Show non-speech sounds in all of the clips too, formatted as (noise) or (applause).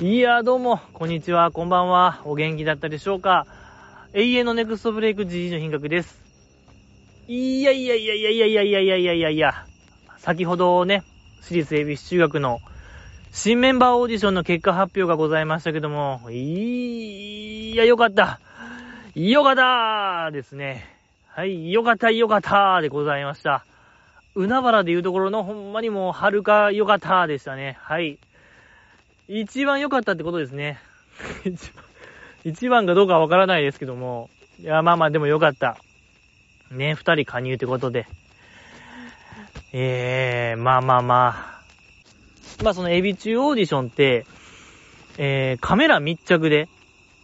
いや、どうも、こんにちは、こんばんは。お元気だったでしょうか永遠のネクストブレイク GG の品格です。いやいやいやいやいやいやいやいやいやいやいや、先ほどね、私立恵比寿中学の新メンバーオーディションの結果発表がございましたけども、いや、よかった。よかったですね。はい、よかった、よかったでございました。海原でいうところのほんまにもう、はるかよかったでしたね。はい。一番良かったってことですね。(laughs) 一番、一番かどうかわからないですけども。いや、まあまあでも良かった。ね、二人加入ってことで。えー、まあまあまあ。まあそのエビ中オーディションって、えー、カメラ密着で、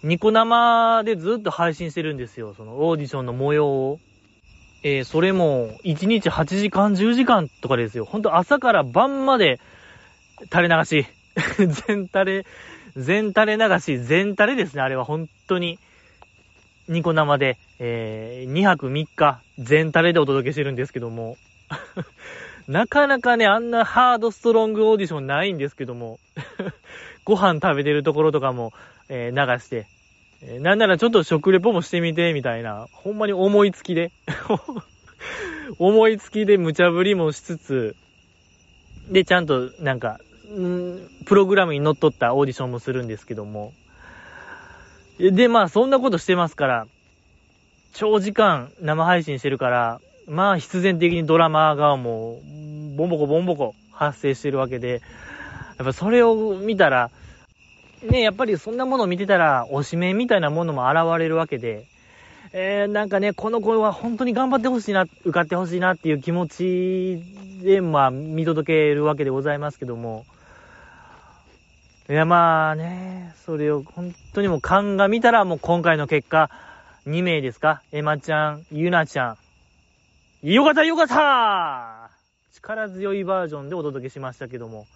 ニコ生でずっと配信してるんですよ。そのオーディションの模様を。えー、それも、1日8時間、10時間とかですよ。ほんと朝から晩まで垂れ流し。(laughs) 全垂れ、全垂れ流し、全垂れですね。あれは本当に。ニコ生で、えー、2泊3日、全垂れでお届けしてるんですけども。(laughs) なかなかね、あんなハードストロングオーディションないんですけども。(laughs) ご飯食べてるところとかも、えー、流して、えー、なんならちょっと食レポもしてみて、みたいな、ほんまに思いつきで、思いつきで無茶ぶりもしつつ、で、ちゃんとなんか、プログラムに乗っ取ったオーディションもするんですけども、で、まあ、そんなことしてますから、長時間生配信してるから、まあ、必然的にドラマがもう、ボンボコボンボコ発生してるわけで、やっぱそれを見たら、ね、やっぱりそんなものを見てたら、推しメンみたいなものも現れるわけで、えー、なんかね、この子は本当に頑張ってほしいな、受かってほしいなっていう気持ちで、まあ、見届けるわけでございますけども、いや、まあね、それを本当にもう鑑みたらもう今回の結果、2名ですか？エマちゃん、ユナちゃん。よかったよかった力強いバージョンでお届けしましたけども。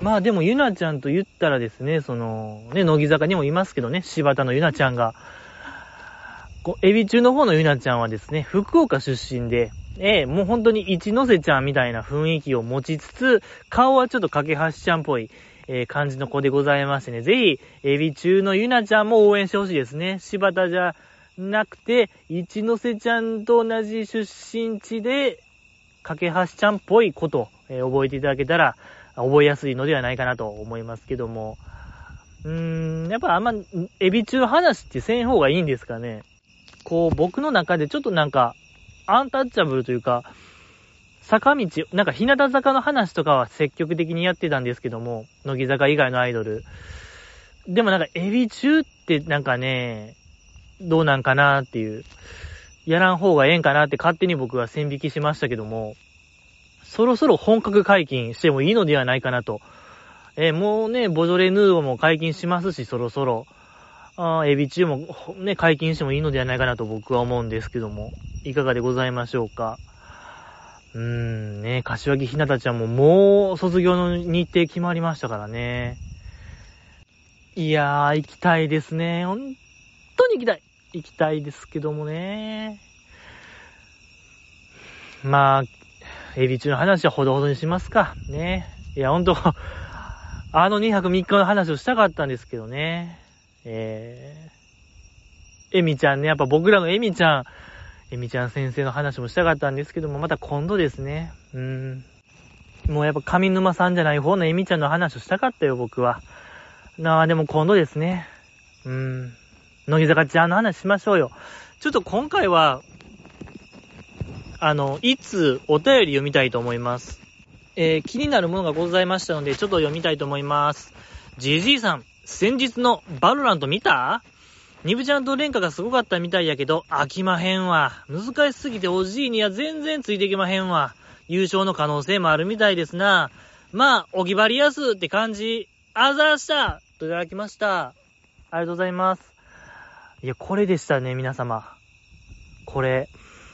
まあでも、ゆなちゃんと言ったらですね、その、ね、乃木坂にもいますけどね、柴田のゆなちゃんが、こう、エビ中の方のゆなちゃんはですね、福岡出身で、ええもう本当に一ノ瀬ちゃんみたいな雰囲気を持ちつつ、顔はちょっと架け橋ちゃんっぽい、えー、感じの子でございましてね、ぜひ、エビ中のゆなちゃんも応援してほしいですね。柴田じゃなくて、一ノ瀬ちゃんと同じ出身地で、架け橋ちゃんっぽいこと、えー、覚えていただけたら、覚えやすいのではないかなと思いますけども。うーん、やっぱあんま、エビ中話ってせん方がいいんですかね。こう、僕の中でちょっとなんか、アンタッチャブルというか、坂道、なんか日向坂の話とかは積極的にやってたんですけども、乃木坂以外のアイドル。でもなんかエビ中ってなんかね、どうなんかなっていう、やらん方がええんかなって勝手に僕は線引きしましたけども、そろそろ本格解禁してもいいのではないかなと。えー、もうね、ボジョレ・ヌーボも解禁しますし、そろそろ。あエビ中もね、解禁してもいいのではないかなと僕は思うんですけども、いかがでございましょうか？うーん、ね、柏木ひなたちゃんももう卒業の日程決まりましたからね。いやー、行きたいですね。本当に行きたい。行きたいですけどもね。まあ、エビ中の話はほどほどにしますか。ね。いや、ほんと、あの2泊3日の話をしたかったんですけどね。えー、エミちゃんね、やっぱ僕らのエミちゃん、エミちゃん先生の話もしたかったんですけども、また今度ですね。うん。もうやっぱ上沼さんじゃない方のエミちゃんの話をしたかったよ、僕は。なあ、でも今度ですね。うん。乃木坂ちゃんの話しましょうよ。ちょっと今回は、あの、一つお便り読みたいと思います。えー、気になるものがございましたので、ちょっと読みたいと思います。じじいさん、先日のバロラント見た？丹生ちゃんとレンカがすごかったみたいやけど、あきまへんわ。難しすぎておじいには全然ついてきまへんわ。優勝の可能性もあるみたいですな。まあ、おぎばりやすって感じ。あざーしたといただきました。ありがとうございます。いや、これでしたね、皆様。これ。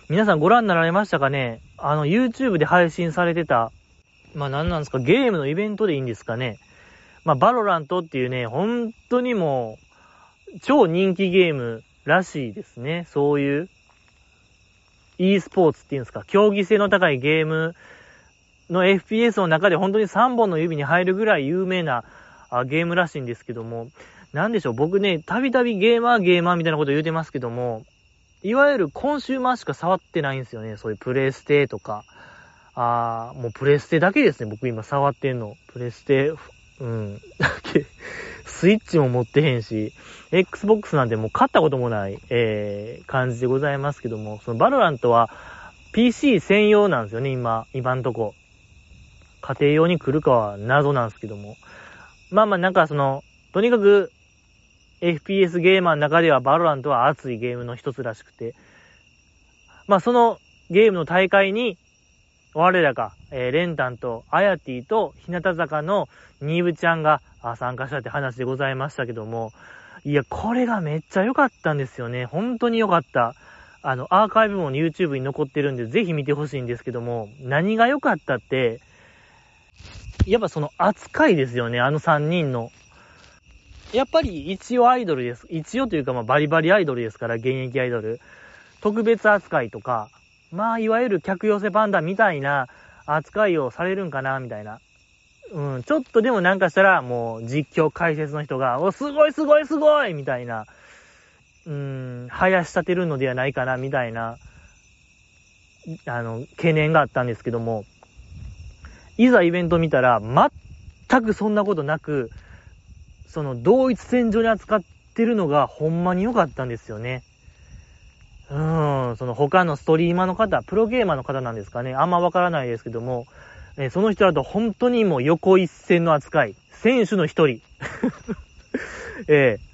皆さんご覧になられましたかね？あの、YouTube で配信されてた、まあ何なんですか、ゲームのイベントでいいんですかね？まあ、バロラントっていうね、本当にもう、超人気ゲームらしいですね。そういう、e スポーツっていうんですか、競技性の高いゲームの FPS の中で本当に3本の指に入るぐらい有名な、あゲームらしいんですけども、なんでしょう、僕ね、たびたびゲーマーゲーマーみたいなこと言うてますけども、いわゆるコンシューマーしか触ってないんですよね。そういうプレイステとか。あー、もうプレステだけですね、僕今触ってんの。プレステ、うん、だけ。スイッチも持ってへんし、Xbox なんてもう買ったこともない、えー、感じでございますけども、そのバロラントは PC 専用なんですよね、今、今んとこ。家庭用に来るかは謎なんですけども。まあまあなんかその、とにかく FPS ゲーマーの中ではバロラントは熱いゲームの一つらしくて、まあそのゲームの大会に、我らが、えー、レンタンとアヤティと日向坂の丹生ちゃんが参加したって話でございましたけども、いや、これがめっちゃ良かったんですよね。本当に良かった。あの、アーカイブも YouTube に残ってるんで、ぜひ見てほしいんですけども、何が良かったって、やっぱその扱いですよね、あの3人の。やっぱり一応アイドルです。一応というか、まあバリバリアイドルですから、現役アイドル。特別扱いとか、まあいわゆる客寄せパンダみたいな扱いをされるんかな、みたいな。うん、ちょっとでもなんかしたら、もう実況解説の人が、お、すごいすごいすごいみたいな、うーん、生やし立てるのではないかな、みたいな、あの、懸念があったんですけども、いざイベント見たら、全くそんなことなく、その同一戦場に扱ってるのがほんまに良かったんですよね。うーん、その他のストリーマーの方、プロゲーマーの方なんですかね。あんまわからないですけども、えその人だと本当にもう横一線の扱い。選手の一人。(laughs) ええ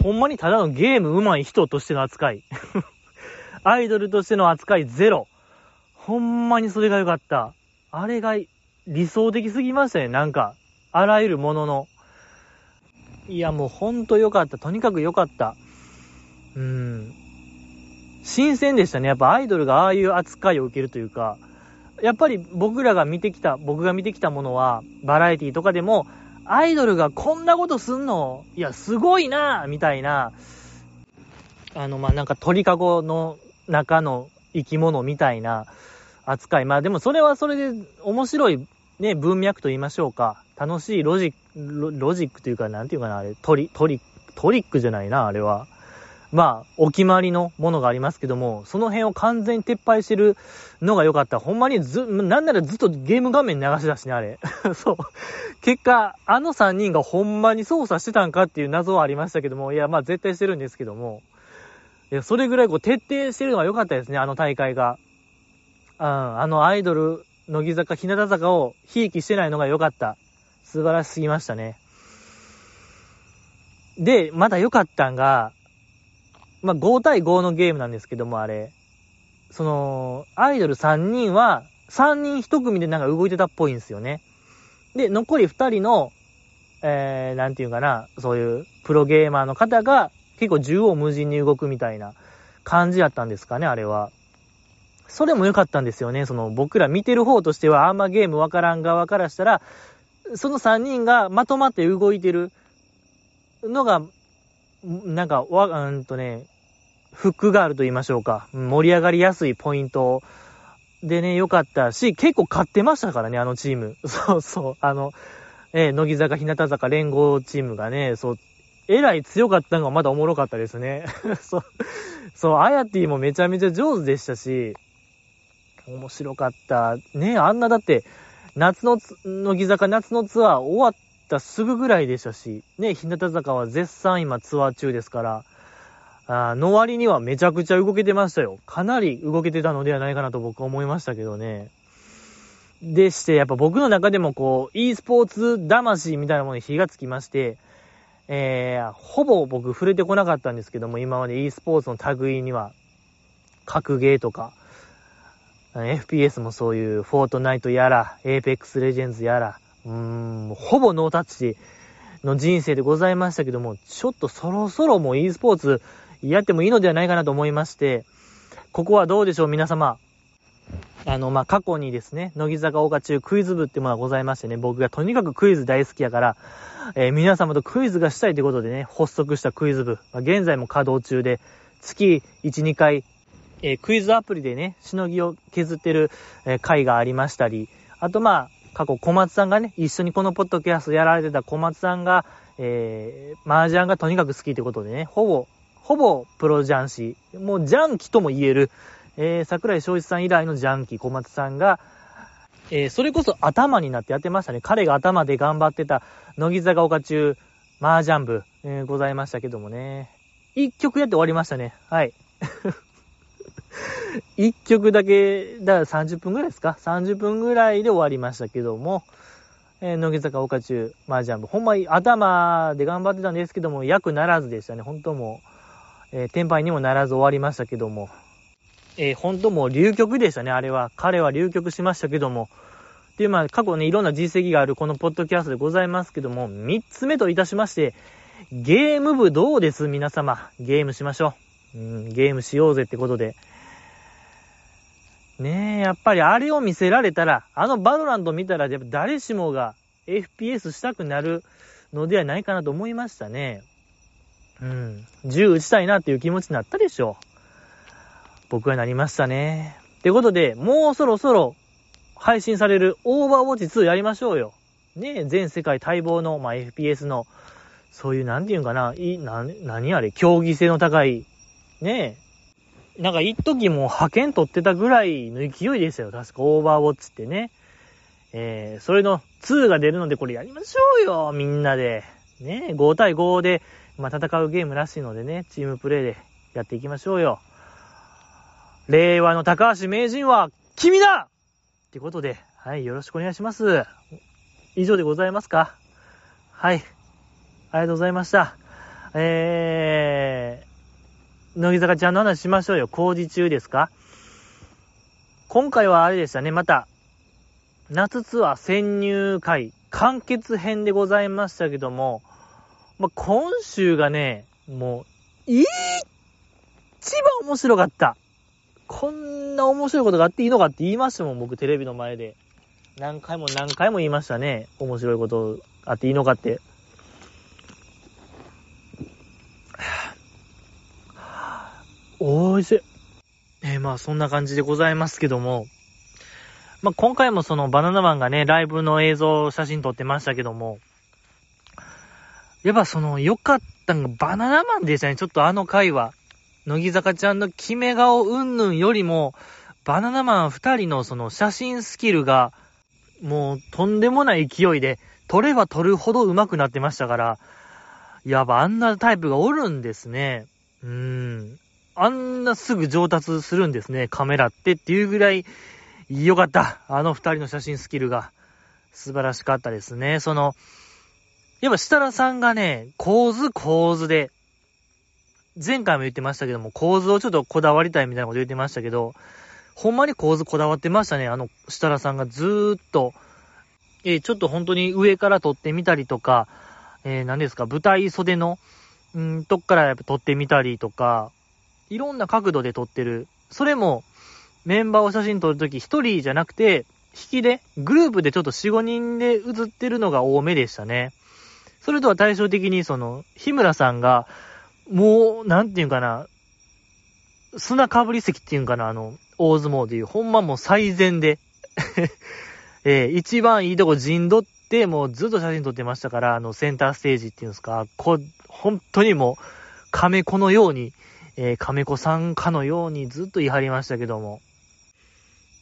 ほんまにただのゲーム上手い人としての扱い。(laughs) アイドルとしての扱いゼロ。ほんまにそれが良かった。あれが理想的すぎましたね、なんか。あらゆるものの。いや、もうほんと良かった。とにかく良かった。うん。新鮮でしたね。やっぱアイドルがああいう扱いを受けるというか、やっぱり僕らが見てきた、僕が見てきたものは、バラエティとかでも、アイドルがこんなことすんの？いや、すごいなみたいな、あの、まあ、なんか鳥かごの中の生き物みたいな、扱い。まあでもそれはそれで面白いね、文脈と言いましょうか。楽しいロジック、ロジックというか、なんていうかな、あれ、トリ、トリ、トリックじゃないな、あれは。まあ、お決まりのものがありますけども、その辺を完全に撤廃してるのが良かった。ほんまにず、なんならずっとゲーム画面流し出しね、あれ。(laughs) そう。結果、あの3人がほんまに操作してたんかっていう謎はありましたけども、いや、まあ絶対してるんですけども、いや、それぐらいこう徹底してるのが良かったですね、あの大会が。うん、あのアイドル、乃木坂、日向坂をひいきしてないのが良かった。素晴らしすぎましたね。で、まだ良かったんが、まあ、5対5のゲームなんですけども、あれ。その、アイドル3人は、3人1組でなんか動いてたっぽいんですよね。で、残り2人の、えー、なんていうかな、そういうプロゲーマーの方が結構縦横無尽に動くみたいな感じだったんですかね、あれは。それも良かったんですよね。その僕ら見てる方としてはあんまゲームわからん側からしたら、その3人がまとまって動いてるのが、なんか、わ、うんとね、フックがあると言いましょうか。盛り上がりやすいポイントでね、良かったし、結構勝ってましたからね、あのチーム。(laughs) そうそう。あの、えー、乃木坂、日向坂連合チームがね、そう、えらい強かったのがまだおもろかったですね。(laughs) そう、そう、あやてぃもめちゃめちゃ上手でしたし、面白かった。ねあんなだって、夏の、乃木坂夏のツアー終わったすぐぐらいでしたし、ね、日向坂は絶賛今ツアー中ですから、あの割にはめちゃくちゃ動けてましたよ。かなり動けてたのではないかなと僕は思いましたけどね。でして、やっぱ僕の中でもこう、e スポーツ魂みたいなものに火がつきまして、えー、ほぼ僕触れてこなかったんですけども、今まで e スポーツの類には、格ゲーとか、FPS もそういう、フォートナイトやら、エーペックスレジェンズやら、うーん、ほぼノータッチの人生でございましたけども、ちょっとそろそろもう e スポーツやってもいいのではないかなと思いまして、ここはどうでしょう、皆様。あの、まあ、過去にですね、乃木坂岡中クイズ部ってものがございましてね、僕がとにかくクイズ大好きやから、えー、皆様とクイズがしたいということでね、発足したクイズ部。まあ、現在も稼働中で、月1、2回えー、クイズアプリでね、しのぎを削ってる、えー、回がありましたり、あとまあ、過去小松さんがね、一緒にこのポッドキャストやられてた小松さんが、えー、麻雀がとにかく好きってことでね、ほぼ、ほぼプロ雀士、もうジャンキとも言える、えー、桜井翔一さん以来のジャンキ小松さんが、えー、それこそ頭になってやってましたね。彼が頭で頑張ってた、乃木坂岡中、麻雀部、えー、ございましたけどもね。一曲やって終わりましたね。はい。(laughs) 一曲だけ、だから30分ぐらいですか ?30 分ぐらいで終わりましたけども、えー、乃木坂岡中麻雀部。ほんまに頭で頑張ってたんですけども、役ならずでしたね。本当もう、えー、天敗にもならず終わりましたけども。えー、本当もう流曲でしたね、あれは。彼は流曲しましたけども。っていう、まあ、過去ね、いろんな実績があるこのポッドキャストでございますけども、3つ目といたしまして、ゲーム部どうです？皆様。ゲームしましょう。うん、ゲームしようぜってことで。ねえ、やっぱりあれを見せられたら、あのバドランド見たら、誰しもが FPS したくなるのではないかなと思いましたね。うん。銃撃ちたいなっていう気持ちになったでしょう。僕はなりましたね。ってことで、もうそろそろ配信されるオーバーウォッチ2やりましょうよ。ねえ、全世界待望の、まあ、FPS の、そういう、なんていうんかな、い、な、何あれ、競技性の高い、ねえ。なんか、一時も派遣取ってたぐらいの勢いでしたよ。確か、オーバーウォッチってね。えー、それの2が出るので、これやりましょうよ、みんなで。ね、5対5で、まあ、戦うゲームらしいのでね、チームプレイでやっていきましょうよ。令和の高橋名人は君だってことで、はい、よろしくお願いします。以上でございますか？はい。ありがとうございました。えー、乃木坂ちゃんの話しましょうよ。工事中ですか？今回はあれでしたね、また、夏ツアー潜入会、完結編でございましたけども、ま、今週がね、もう、一番面白かった。こんな面白いことがあっていいのかって言いましたもん、僕テレビの前で。何回も何回も言いましたね。面白いことあっていいのかって。おいしい。えー、まあそんな感じでございますけども。まあ今回もそのバナナマンがね、ライブの映像、写真撮ってましたけども。やっぱその良かったのがバナナマンでしたね。ちょっとあの回は。乃木坂ちゃんの決め顔うんぬんよりも、バナナマン二人のその写真スキルが、もうとんでもない勢いで、撮れば撮るほど上手くなってましたから、やば、あんなタイプがおるんですね。うーん。あんなすぐ上達するんですね、カメラってっていうぐらい、よかった。あの二人の写真スキルが。素晴らしかったですね。その、やっぱ設楽さんがね、構図構図で、前回も言ってましたけども、構図をちょっとこだわりたいみたいなこと言ってましたけど、ほんまに構図こだわってましたね。あの、設楽さんがずーっと、えー、ちょっと本当に上から撮ってみたりとか、えー、何ですか、舞台袖の、んとこからやっぱ撮ってみたりとか、いろんな角度で撮ってる。それも、メンバーを写真撮るとき一人じゃなくて、引きで、グループでちょっと4、5人で写ってるのが多めでしたね。それとは対照的に、その、日村さんが、もう、なんていうかな、砂かぶり席っていうんかな、あの、大相撲でいう、ほんまもう最善で (laughs) えー、一番いいとこ陣取って、もうずっと写真撮ってましたから、あの、センターステージっていうんですか、こ、本当にもう、亀子のように、えー、亀子さんかのようにずっと言い張りましたけども、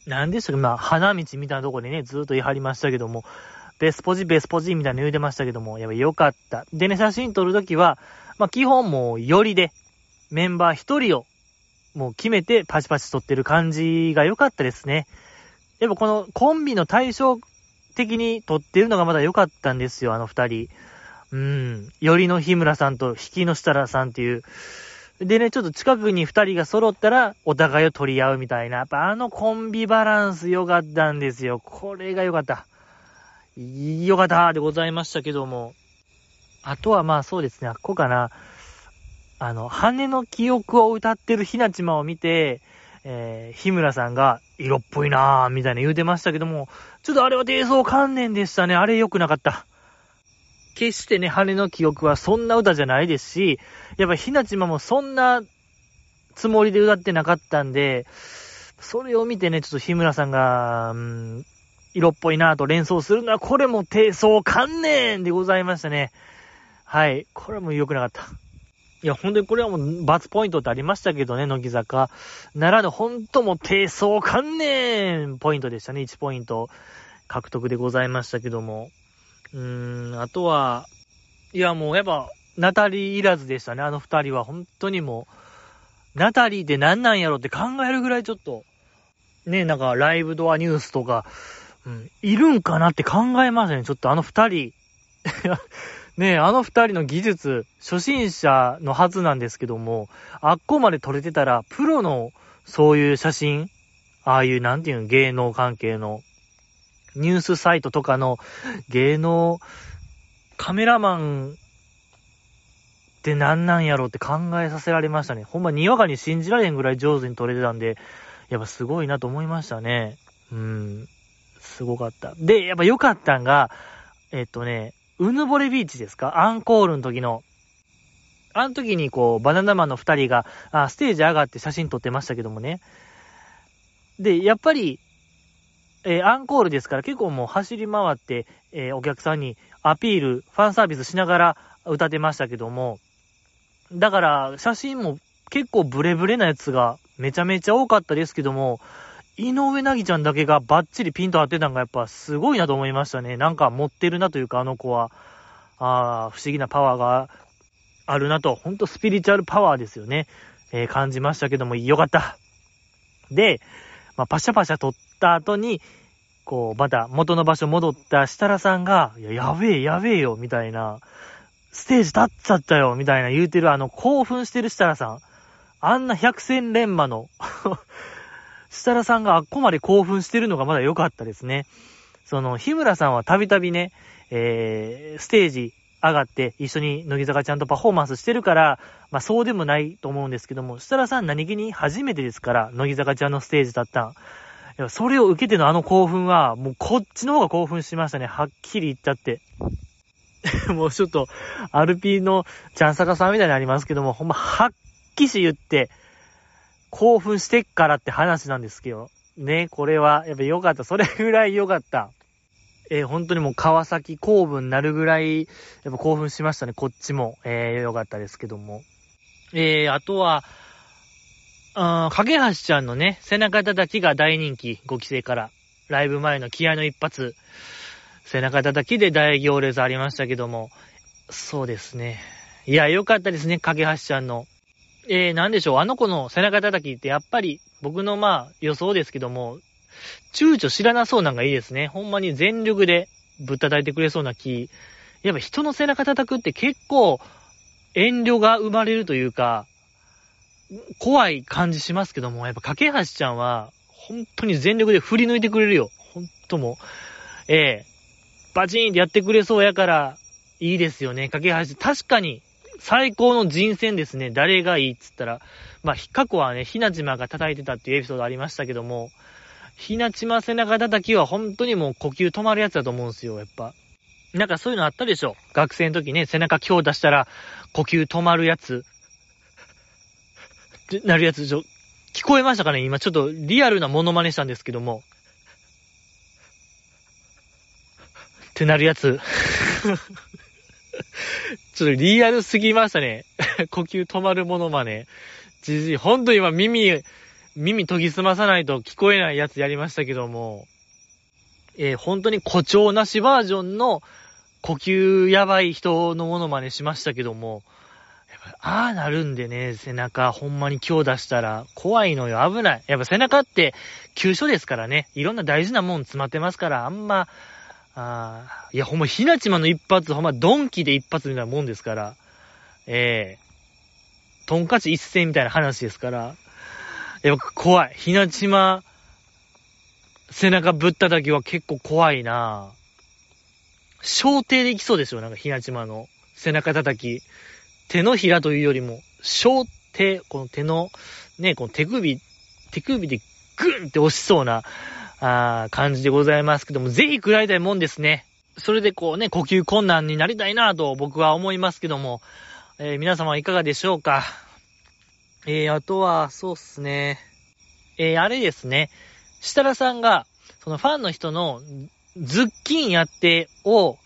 なんでしたっけ、まあ、花道みたいなとこでね、ずっと言い張りましたけども、ベスポジ、ベスポジみたいなの言うてましたけども、やっぱ良かった。でね、写真撮るときは、まあ、基本もう、よりで、メンバー一人を、もう決めてパチパチ撮ってる感じが良かったですね。やっぱこのコンビの対照的に撮ってるのがまだ良かったんですよ、あの二人。うん。よりの日村さんと引きの設楽さんっていう。でね、ちょっと近くに二人が揃ったら、お互いを取り合うみたいな。やっぱあのコンビバランス良かったんですよ。これが良かった。良かったでございましたけども。あとはまあそうですね、あっこかな。あの、羽の記憶を歌ってるひなちまを見て、えー、日村さんが色っぽいなぁ、みたいな言うてましたけども、ちょっとあれは低層観念でしたね。あれ良くなかった。決してね、羽の記憶はそんな歌じゃないですし、やっぱひなちまもそんなつもりで歌ってなかったんで、それを見てね、ちょっと日村さんが、うん、色っぽいなと連想するのは、これも低層観念でございましたね。はい。これも良くなかった。いや、本当にこれはもう、罰ポイントってありましたけどね、乃木坂。ならぬ、本当も低層観念ポイントでしたね、1ポイント獲得でございましたけども。うーん、あとは、いや、もうやっぱ、ナタリーいらずでしたね、あの二人は。本当にもう、ナタリーって何なんやろって考えるぐらいちょっと、ね、なんかライブドアニュースとか、うん、いるんかなって考えましたね。ちょっとあの二人。(laughs) ねあの二人の技術、初心者のはずなんですけども、あっこまで撮れてたら、プロのそういう写真、ああいうなんていうの、芸能関係の、ニュースサイトとかの芸能カメラマンって何なんやろうって考えさせられましたね。ほんまにわかに信じられんぐらい上手に撮れてたんで、やっぱすごいなと思いましたね。うん。すごかった。で、やっぱ良かったんが、えっとね、うぬぼれビーチですか？アンコールの時の。あの時にこう、バナナマンの二人が、あ、ステージ上がって写真撮ってましたけどもね。で、やっぱり、えー、アンコールですから結構もう走り回って、えー、お客さんにアピール、ファンサービスしながら歌ってましたけども、だから写真も結構ブレブレなやつがめちゃめちゃ多かったですけども、井上なぎちゃんだけがバッチリピンと合ってたのがやっぱすごいなと思いましたね。なんか持ってるなというか、あの子は。ああ、不思議なパワーがあるなと。ほんとスピリチュアルパワーですよね。えー、感じましたけども、よかった。で、まあ、パシャパシャ撮った後に、こう、また元の場所戻った設楽さんが、いや、やべえ、やべえよ、みたいな、ステージ立っちゃったよ、みたいな言うてる、あの、興奮してる設楽さん。あんな百戦錬磨の (laughs) 設楽さんがあっこまで興奮してるのがまだ良かったですね。その、日村さんはたびたびね、えー、ステージ上がって一緒に乃木坂ちゃんとパフォーマンスしてるから、まあそうでもないと思うんですけども、設楽さん何気に初めてですから、乃木坂ちゃんのステージだったん。いや、それを受けてのあの興奮は、もうこっちの方が興奮しましたね。はっきり言っちゃって。(laughs) もうちょっと、アルピーのちゃんさかさんみたいになりますけども、ほんま、はっきし言って、興奮してっからって話なんですけど。ね、これは、やっぱ良かった。それぐらい良かった。えー、本当にもう川崎公文になるぐらい、やっぱ興奮しましたね、こっちも。えー、良かったですけども。えー、あとは、あかけはしちゃんのね、背中叩きが大人気、5期生から。ライブ前の気合の一発、背中叩きで大行列ありましたけども、そうですね。いや、良かったですね、かけはしちゃんの。えー、なんでしょう、あの子の背中叩きってやっぱり、僕のまあ予想ですけども、躊躇知らなそうなんがいいですね。ほんまに全力でぶったたいてくれそうな気。やっぱ人の背中叩くって結構遠慮が生まれるというか、怖い感じしますけども、やっぱ架橋ちゃんは、本当に全力で振り抜いてくれるよ。ほんともう。ええバチーンってやってくれそうやから、いいですよね。架橋。確かに、最高の人選ですね。誰がいいっつったら。まあ、過去はね、ひなじまが叩いてたっていうエピソードありましたけども、ひなちま背中叩きは本当にもう呼吸止まるやつだと思うんですよ、やっぱ。なんかそういうのあったでしょ学生の時ね、背中強打したら呼吸止まるやつ。ってなるやつ、ちょ、聞こえましたかね？今ちょっとリアルなモノマネしたんですけども。ってなるやつ。(laughs) ちょっとリアルすぎましたね。(laughs) 呼吸止まるものまね。じじい、ほんと今耳、耳研ぎ澄まさないと聞こえないやつやりましたけども、えー、本当に誇張なしバージョンの呼吸やばい人のものまねしましたけども、ああなるんでね、背中。ほんまに今日出したら怖いのよ、危ない。やっぱ背中って急所ですからね、いろんな大事なもん詰まってますから、あんま、ああ、いや、ほんま、ひなちまの一発、ほんま、ドンキで一発みたいなもんですから、ええ。ー、トンカチ一戦みたいな話ですから、やっぱ怖い。ひなちま、背中ぶった時は結構怖いな。小艇でいきそうですよ、なんかひなちまの背中叩き。手のひらというよりも、小手、この手の、ね、この手首、手首でグンって押しそうな、あ感じでございますけども、ぜひ食らいたいもんですね。それでこうね、呼吸困難になりたいなと僕は思いますけども、えー、皆様いかがでしょうか。えー、あとは、そうっすね。えー、あれですね。設楽さんが、そのファンの人のズッキンやってを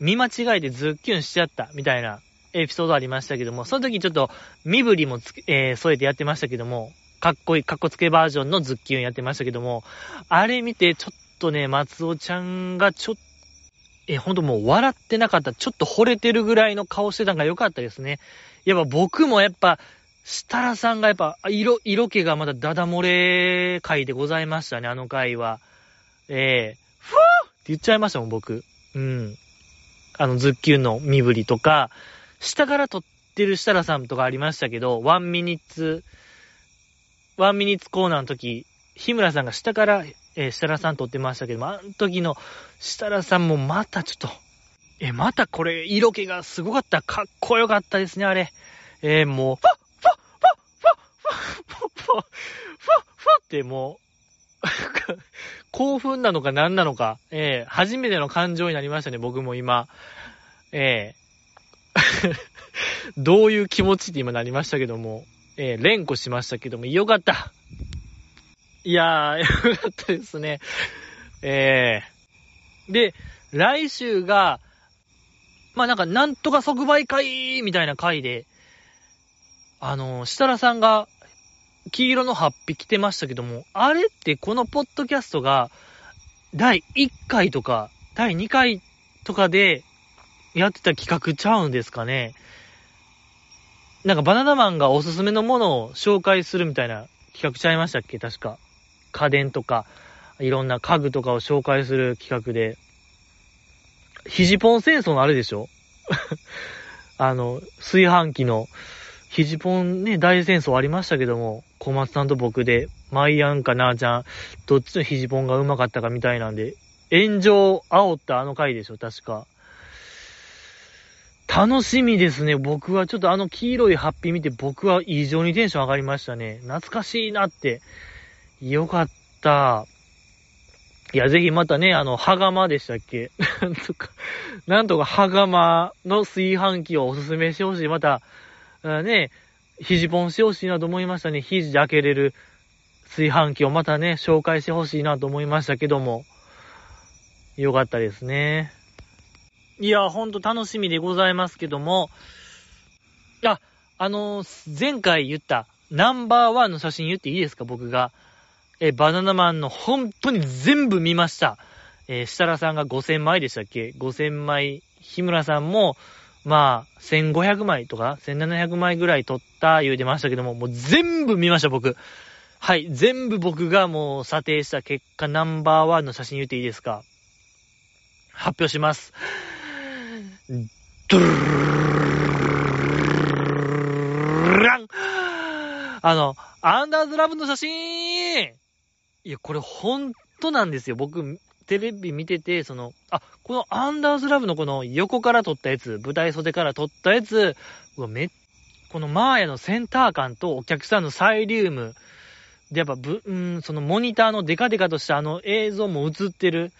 見間違えてズッキュンしちゃったみたいなエピソードありましたけども、その時ちょっと身振りもつけ、えー、添えてやってましたけども、かっこいい、かっこつけバージョンのズッキュンやってましたけども、あれ見てちょっとね、松尾ちゃんがちょっと、え、ほんともう笑ってなかった。ちょっと惚れてるぐらいの顔してたのが良かったですね。やっぱ僕もやっぱ、設楽さんがやっぱ、色、色気がまだダダ漏れ回でございましたね、あの回は。ええー、ふぅって言っちゃいましたもん、僕。うん。あの、ズッキュンの身振りとか、下から撮ってる設楽さんとかありましたけど、ワンミニッツ、ワンミニッツコーナーの時、日村さんが下から、えー、設楽さん撮ってましたけども、あの時の設楽さんもまたちょっと、え、またこれ、色気がすごかった。かっこよかったですね、あれ。えー、もう、ファッファッファッファッファッファッファッファッファッってもう、興奮なのか何なのか、えー、初めての感情になりましたね、僕も今。え、(laughs) どういう気持ちって今なりましたけども、えー、連呼しましたけども、よかった。いやー、(laughs) よかったですね。えー。で、来週が、まあ、なんか、なんとか即売会みたいな回で、あの、設楽さんが、黄色のハッピ着てましたけども、あれってこのポッドキャストが、第1回とか、第2回とかで、やってた企画ちゃうんですかね？なんかバナナマンがおすすめのものを紹介するみたいな企画ちゃいましたっけ？確か。家電とか、いろんな家具とかを紹介する企画で。ひじポン戦争のあれでしょ？(laughs) あの、炊飯器の、ひじポンね、大戦争ありましたけども、小松さんと僕で、マイアンかなーちゃん、どっちのひじポンがうまかったかみたいなんで、炎上煽ったあの回でしょ、確か。楽しみですね。僕はちょっとあの黄色いハッピー見て僕は異常にテンション上がりましたね。懐かしいなって。よかった。いや、ぜひまたね、あの、はがまでしたっけ？なんとか、なんとかはがまの炊飯器をおすすめしてほしい。また、ね、肘ポンしてほしいなと思いましたね。肘で開けれる炊飯器をまたね、紹介してほしいなと思いましたけども。よかったですね。いや、ほんと楽しみでございますけども、あ、あのー、前回言ったナンバーワンの写真言っていいですか？僕が。え、バナナマンの本当に全部見ました。えー、設楽さんが5000枚でしたっけ ?5000 枚。日村さんも、まあ、1500枚とか、1700枚ぐらい撮った言うてましたけども、もう全部見ました、僕。はい、全部僕がもう査定した結果ナンバーワンの写真言っていいですか？発表します。ドゥルランあの、アンダーズラブの写真いや、これほんとなんですよ。僕、テレビ見てて、その、あ、このアンダーズラブのこの横から撮ったやつ、舞台袖から撮ったやつ、うわ、め、このマーヤのセンター感とお客さんのサイリウム、で、やっぱ、ぶ、うん、そのモニターのデカデカとしたあの映像も映ってる。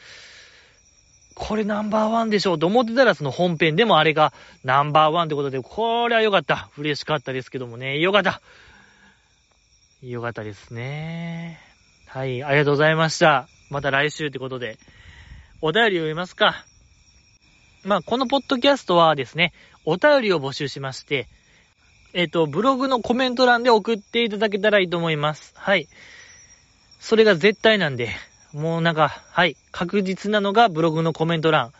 これナンバーワンでしょうと思ってたら、その本編でもあれがナンバーワンってことで、これは良かった。嬉しかったですけどもね。良かった。良かったですね。はい、ありがとうございました。また来週ってことで。お便り読みますか。まあ、このポッドキャストはですね、お便りを募集しまして、えっ、ー、と、ブログのコメント欄で送っていただけたらいいと思います。はい。それが絶対なんで、もうなんか、はい、確実なのがブログのコメント欄。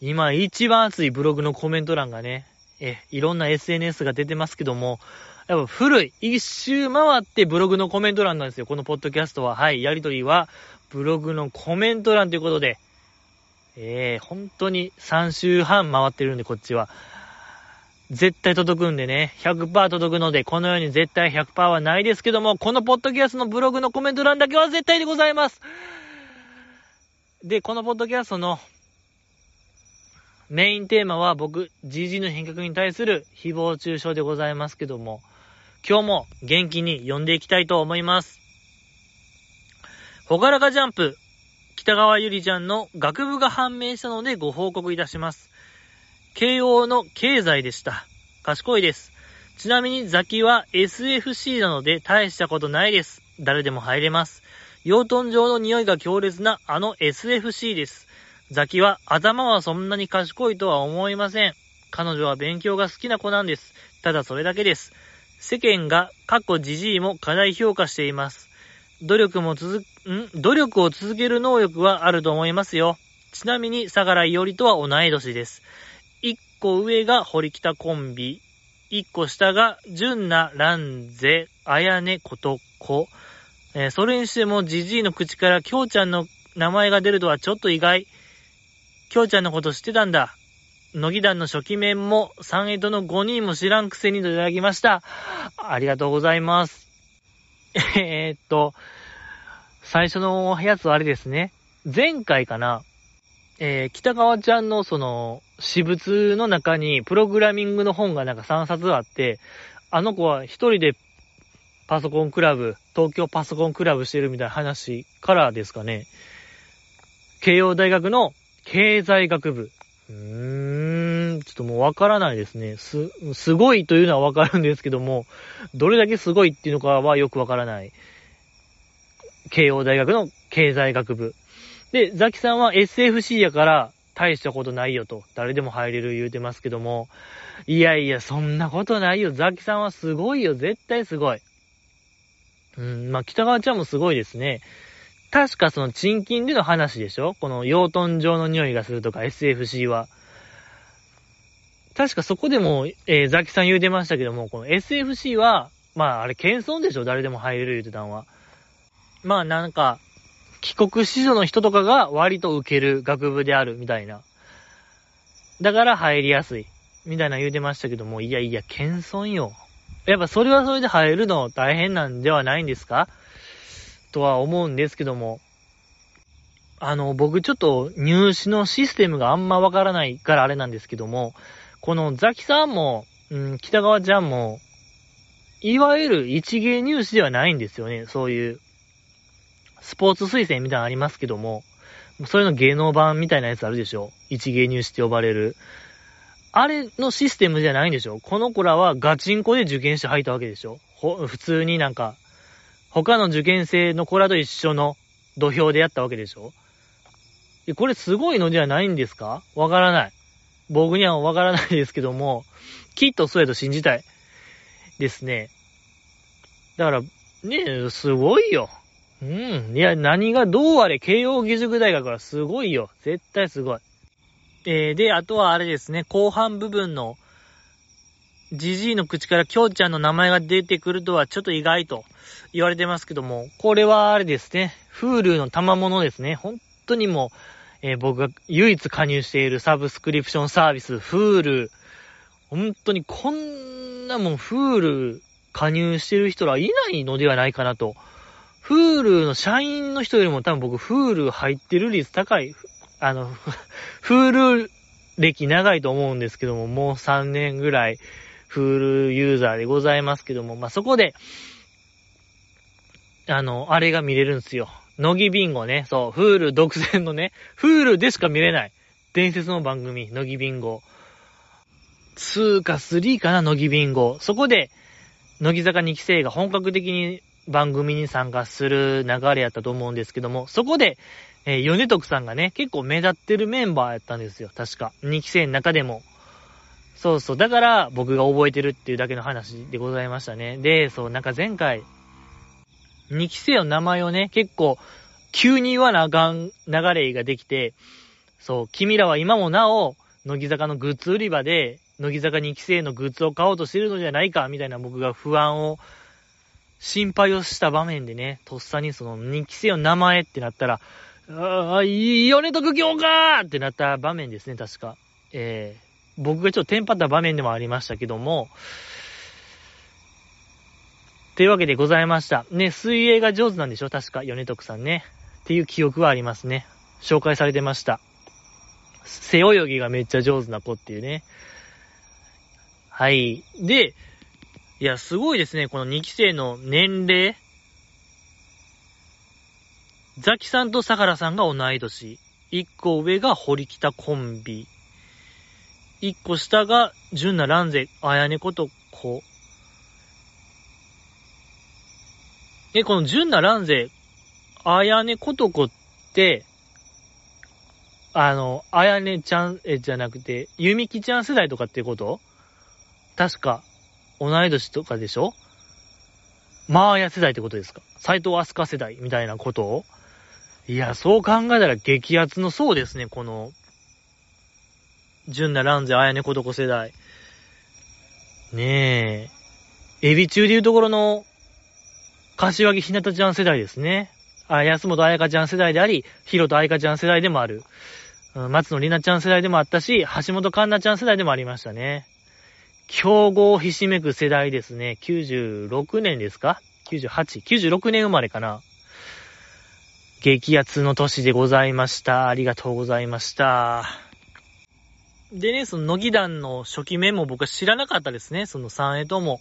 今一番熱いブログのコメント欄がね、え、いろんな SNS が出てますけども、やっぱ古い、一周回ってブログのコメント欄なんですよ。このポッドキャストは。はい、やりとりは、ブログのコメント欄ということで、えー、本当に3週半回ってるんで、こっちは。絶対届くんでね、100%届くので、このように絶対100%はないですけども、このポッドキャストのブログのコメント欄だけは絶対でございます。で、このポッドキャストのメインテーマは僕、GG の変革に対する誹謗中傷でございますけども、今日も元気に読んでいきたいと思います。ほがらかジャンプ、北川ゆりちゃんの学部が判明したのでご報告いたします。慶応の経済でした。賢いです。ちなみにザキは SFC なので大したことないです。誰でも入れます。養豚場の匂いが強烈なあの SFC です。ザキは頭はそんなに賢いとは思いません。彼女は勉強が好きな子なんです。ただそれだけです。世間が過去じじいも過大評価しています。努力も続、ん？努力を続ける能力はあると思いますよ。ちなみに、相良伊織とは同い年です。一個上が堀北コンビ。一個下が、純奈蘭ゼ、綾音ことこ。えー、それにしても、じじいの口から京ちゃんの名前が出るとはちょっと意外。京ちゃんのこと知ってたんだ。乃木団の初期面も、三エトの5人も知らんくせにといただきました。ありがとうございます。えー、っと、最初のやつはあれですね。前回かな、えー、北川ちゃんのその、私物の中にプログラミングの本がなんか3冊あって、あの子は一人でパソコンクラブ、東京パソコンクラブしてるみたいな話からですかね。慶応大学の経済学部。うーん、ちょっともうわからないですね。す、すごいというのはわかるんですけども、どれだけすごいっていうのかはよくわからない。慶応大学の経済学部。で、ザキさんは SFC やから大したことないよと、誰でも入れる言うてますけども、いやいや、そんなことないよ。ザキさんはすごいよ。絶対すごい。うん、まあ、北川ちゃんもすごいですね。確かその、チンキンでの話でしょ？この、養豚場の匂いがするとか、SFC は。確かそこでも、えー、ザキさん言うてましたけども、この SFC は、まあ、あれ、謙遜でしょ？誰でも入れる言うてたんは。まあ、なんか、帰国子女の人とかが割と受ける学部であるみたいな。だから入りやすい。みたいな言うてましたけども、いやいや、謙遜よ。やっぱそれはそれで入るの大変なんではないんですか？とは思うんですけども、あの、僕ちょっと入試のシステムがあんまわからないからあれなんですけども、このザキさんも、うん、北川ちゃんも、いわゆる一芸入試ではないんですよね。そういう、スポーツ推薦みたいなのありますけども、それの芸能版みたいなやつあるでしょ？一芸入試って呼ばれる。あれのシステムじゃないんでしょ？この子らはガチンコで受験して入ったわけでしょ？普通になんか、他の受験生の子らと一緒の土俵でやったわけでしょ？これすごいのではないんですか？わからない。僕にはわからないですけども、きっとそうやと信じたい。ですね。だから、ねすごいよ。うん。いや、何がどうあれ、慶応義塾大学はすごいよ。絶対すごい。えー、で、あとはあれですね、後半部分の、じじいの口からきょうちゃんの名前が出てくるとはちょっと意外と言われてますけども、これはあれですね、Hulu の賜物ですね。本当にもう、えー、僕が唯一加入しているサブスクリプションサービス、Hulu。本当にこんなもん Hulu 加入してる人らいないのではないかなと。Hulu の社員の人よりも多分僕 Hulu 入ってる率高い。あの、(laughs) Hulu 歴長いと思うんですけども、もう3年ぐらい Hulu ユーザーでございますけども、まあ、そこで、あの、あれが見れるんですよ。乃木ビンゴね。そう、Hulu 独占のね、Hulu でしか見れない。伝説の番組、乃木ビンゴ。2か3かな、乃木ビンゴ。そこで、乃木坂2期生が本格的に番組に参加する流れやったと思うんですけども、そこで、えー、米徳さんがね、結構目立ってるメンバーやったんですよ、確か。2期生の中でも。そうそう。だから、僕が覚えてるっていうだけの話でございましたね。で、そう、なんか前回、2期生の名前をね、結構、急に言わなあかん流れができて、そう、君らは今もなお、乃木坂のグッズ売り場で、乃木坂2期生のグッズを買おうとしてるのじゃないか、みたいな僕が不安を心配をした場面でね、とっさにその2期生の名前ってなったら、ああ、いい米徳教かってなった場面ですね、確か。えー、僕がちょっとテンパった場面でもありましたけども、というわけでございました。ね、水泳が上手なんでしょ？確か、米徳さんね。っていう記憶はありますね。紹介されてました。背泳ぎがめっちゃ上手な子っていうね。はい。で、いや、すごいですね。この2期生の年齢。ザキさんと相良さんが同い年。1個上が堀北コンビ。1個下が純奈蘭勢、綾音こと子。え、この純奈蘭勢、綾音こと子って、あの、あやねちゃん、え、じゃなくて、ゆみきちゃん世代とかってこと？確か、同い年とかでしょ？マーヤ世代ってことですか？斎藤飛鳥世代みたいなことをいや、そう考えたら激アツのそうですね、この、純奈蘭ゼ、あやねことこ世代。ねえ。エビ中でいうところの、柏木ひなたちゃん世代ですね。あ、安本彩香ちゃん世代であり、ヒロト彩香ちゃん世代でもある。松野里奈ちゃん世代でもあったし、橋本環奈ちゃん世代でもありましたね。競合ひしめく世代ですね。96年ですか ?98、96年生まれかな。激アツの年でございました。ありがとうございました。でね、その乃木団の初期面も僕は知らなかったですね。その3へとも。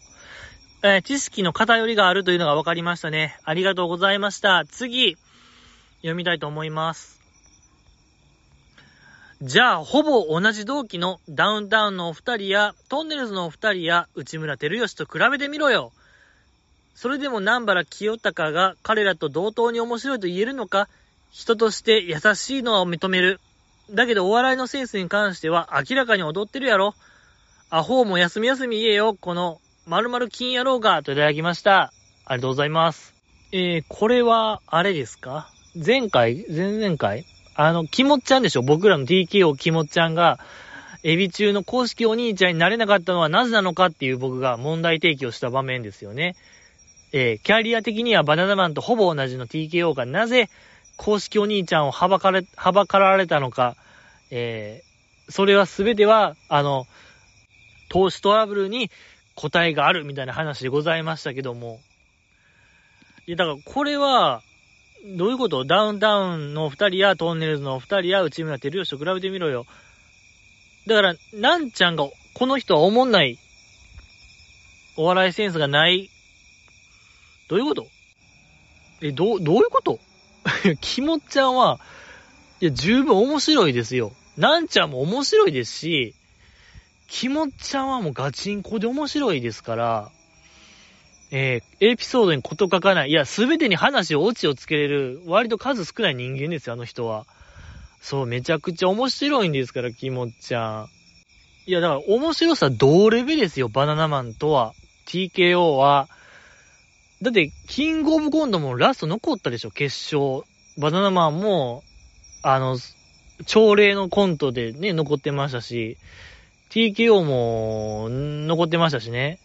えー、知識の偏りがあるというのが分かりましたね。ありがとうございました。次、読みたいと思います。じゃあ、ほぼ同じ同期のダウンタウンのお二人や、トンネルズのお二人や、内村照義と比べてみろよ。それでも南原清隆が彼らと同等に面白いと言えるのか人として優しいのは認める。だけどお笑いのセンスに関しては明らかに踊ってるやろ。アホも休み休み言えよ、この〇〇金野郎が、といただきました。ありがとうございます。えー、これは、あれですか？前回？前々回？あの、キモっちゃんでしょ？僕らの TKO キモっちゃんが、エビ中の公式お兄ちゃんになれなかったのはなぜなのかっていう僕が問題提起をした場面ですよね。えー、キャリア的にはバナナマンとほぼ同じの TKO がなぜ公式お兄ちゃんをはばかれ、はばかられたのか、えー、それはすべては、あの、投資トラブルに答えがあるみたいな話でございましたけども。いや、だからこれは、どういうこと？ダウンタウンの二人やトンネルズの二人や内村照吉と比べてみろよ。だから、なんちゃんが、この人は思んない、お笑いセンスがないどういうこと？え、ど、どういうこと？(laughs) キモちゃんは、いや、十分面白いですよ。なんちゃんも面白いですし、キモちゃんはもうガチンコで面白いですから、えー、エピソードに事書かない。いや、すべてに話を、オチをつけれる、割と数少ない人間ですよ、あの人は。そう、めちゃくちゃ面白いんですから、キモちゃん。いや、だから面白さ同レベルですよ、バナナマンとは。TKO は。だって、キングオブコントもラスト残ったでしょ、決勝。バナナマンも、あの、朝礼のコントでね、残ってましたし、TKO も残ってましたしね。